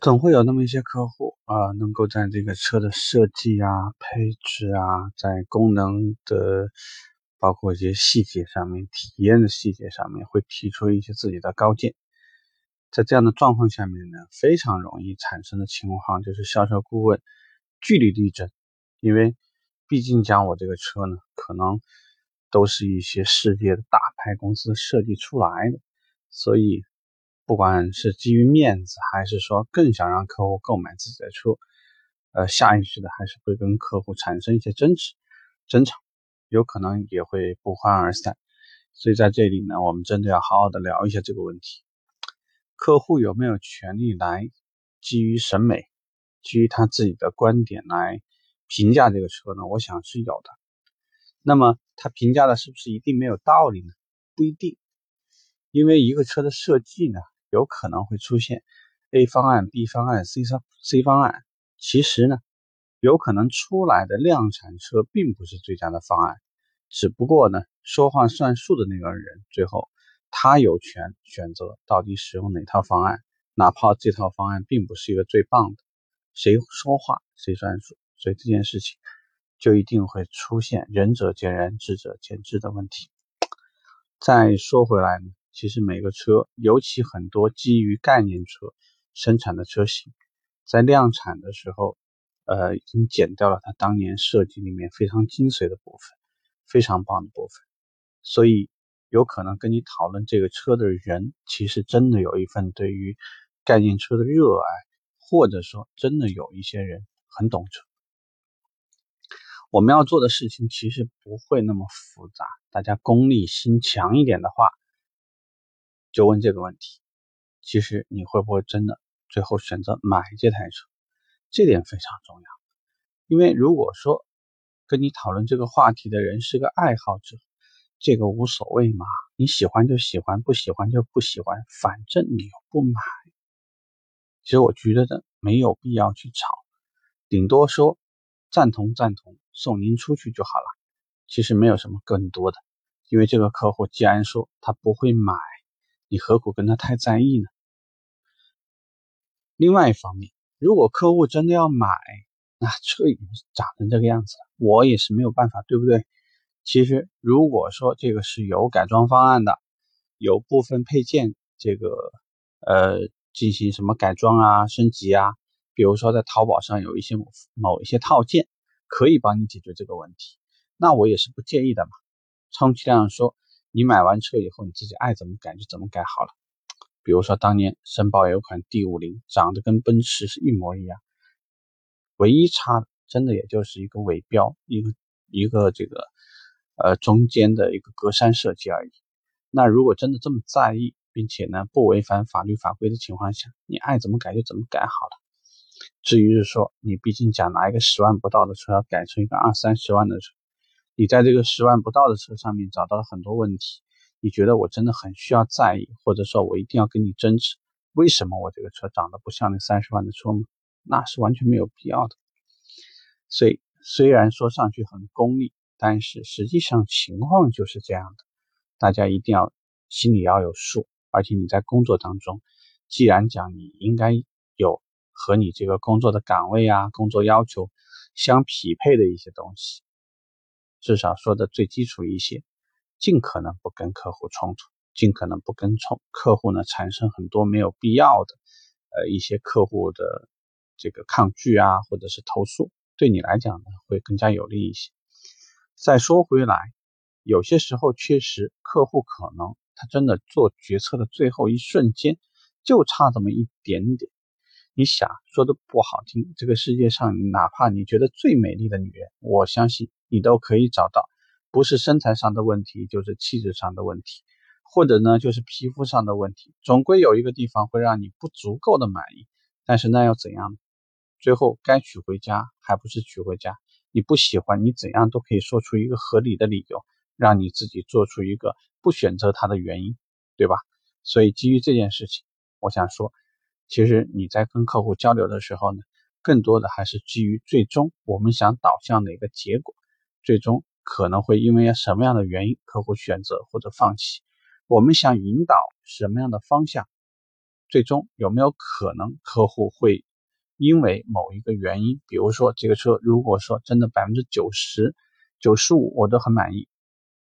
总会有那么一些客户啊，能够在这个车的设计啊、配置啊，在功能的包括一些细节上面、体验的细节上面，会提出一些自己的高见。在这样的状况下面呢，非常容易产生的情况就是销售顾问据理力争，因为毕竟讲我这个车呢，可能都是一些世界的大牌公司设计出来的，所以。不管是基于面子，还是说更想让客户购买自己的车，呃，下意识的还是会跟客户产生一些争执、争吵，有可能也会不欢而散。所以在这里呢，我们真的要好好的聊一下这个问题：客户有没有权利来基于审美、基于他自己的观点来评价这个车呢？我想是有的。那么他评价的是不是一定没有道理呢？不一定，因为一个车的设计呢。有可能会出现 A 方案、B 方案、C 方 C 方案。其实呢，有可能出来的量产车并不是最佳的方案，只不过呢，说话算数的那个人最后他有权选择到底使用哪套方案，哪怕这套方案并不是一个最棒的，谁说话谁算数。所以这件事情就一定会出现仁者见仁，智者见智的问题。再说回来呢。其实每个车，尤其很多基于概念车生产的车型，在量产的时候，呃，已经减掉了它当年设计里面非常精髓的部分，非常棒的部分。所以，有可能跟你讨论这个车的人，其实真的有一份对于概念车的热爱，或者说真的有一些人很懂车。我们要做的事情其实不会那么复杂，大家功利心强一点的话。就问这个问题，其实你会不会真的最后选择买这台车？这点非常重要，因为如果说跟你讨论这个话题的人是个爱好者，这个无所谓嘛，你喜欢就喜欢，不喜欢就不喜欢，反正你又不买。其实我觉得没有必要去吵，顶多说赞同赞同，送您出去就好了。其实没有什么更多的，因为这个客户既然说他不会买。你何苦跟他太在意呢？另外一方面，如果客户真的要买，那车已经长成这个样子了，我也是没有办法，对不对？其实，如果说这个是有改装方案的，有部分配件这个呃进行什么改装啊、升级啊，比如说在淘宝上有一些某一些套件可以帮你解决这个问题，那我也是不介意的嘛。充其量说。你买完车以后，你自己爱怎么改就怎么改好了。比如说当年申报有款 D 五零，长得跟奔驰是一模一样，唯一差的真的也就是一个尾标，一个一个这个呃中间的一个格栅设计而已。那如果真的这么在意，并且呢不违反法律法规的情况下，你爱怎么改就怎么改好了。至于是说你毕竟讲拿一个十万不到的车改成一个二三十万的车。你在这个十万不到的车上面找到了很多问题，你觉得我真的很需要在意，或者说我一定要跟你争执，为什么我这个车长得不像那三十万的车吗？那是完全没有必要的。所以虽然说上去很功利，但是实际上情况就是这样的，大家一定要心里要有数。而且你在工作当中，既然讲你应该有和你这个工作的岗位啊、工作要求相匹配的一些东西。至少说的最基础一些，尽可能不跟客户冲突，尽可能不跟冲客户呢产生很多没有必要的，呃一些客户的这个抗拒啊，或者是投诉，对你来讲呢会更加有利一些。再说回来，有些时候确实客户可能他真的做决策的最后一瞬间就差这么一点点。你想说的不好听，这个世界上哪怕你觉得最美丽的女人，我相信。你都可以找到，不是身材上的问题，就是气质上的问题，或者呢就是皮肤上的问题，总归有一个地方会让你不足够的满意。但是那要怎样？最后该娶回家还不是娶回家？你不喜欢，你怎样都可以说出一个合理的理由，让你自己做出一个不选择他的原因，对吧？所以基于这件事情，我想说，其实你在跟客户交流的时候呢，更多的还是基于最终我们想导向的一个结果。最终可能会因为什么样的原因，客户选择或者放弃？我们想引导什么样的方向？最终有没有可能客户会因为某一个原因，比如说这个车如果说真的百分之九十九十五我都很满意，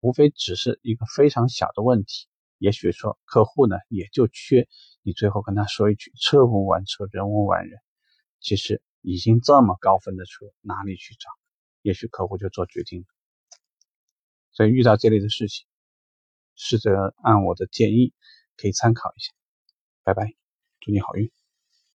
无非只是一个非常小的问题，也许说客户呢也就缺你最后跟他说一句车无完车人无完人，其实已经这么高分的车哪里去找？也许客户就做决定了。所以遇到这类的事情，试着按我的建议可以参考一下。拜拜，祝你好运。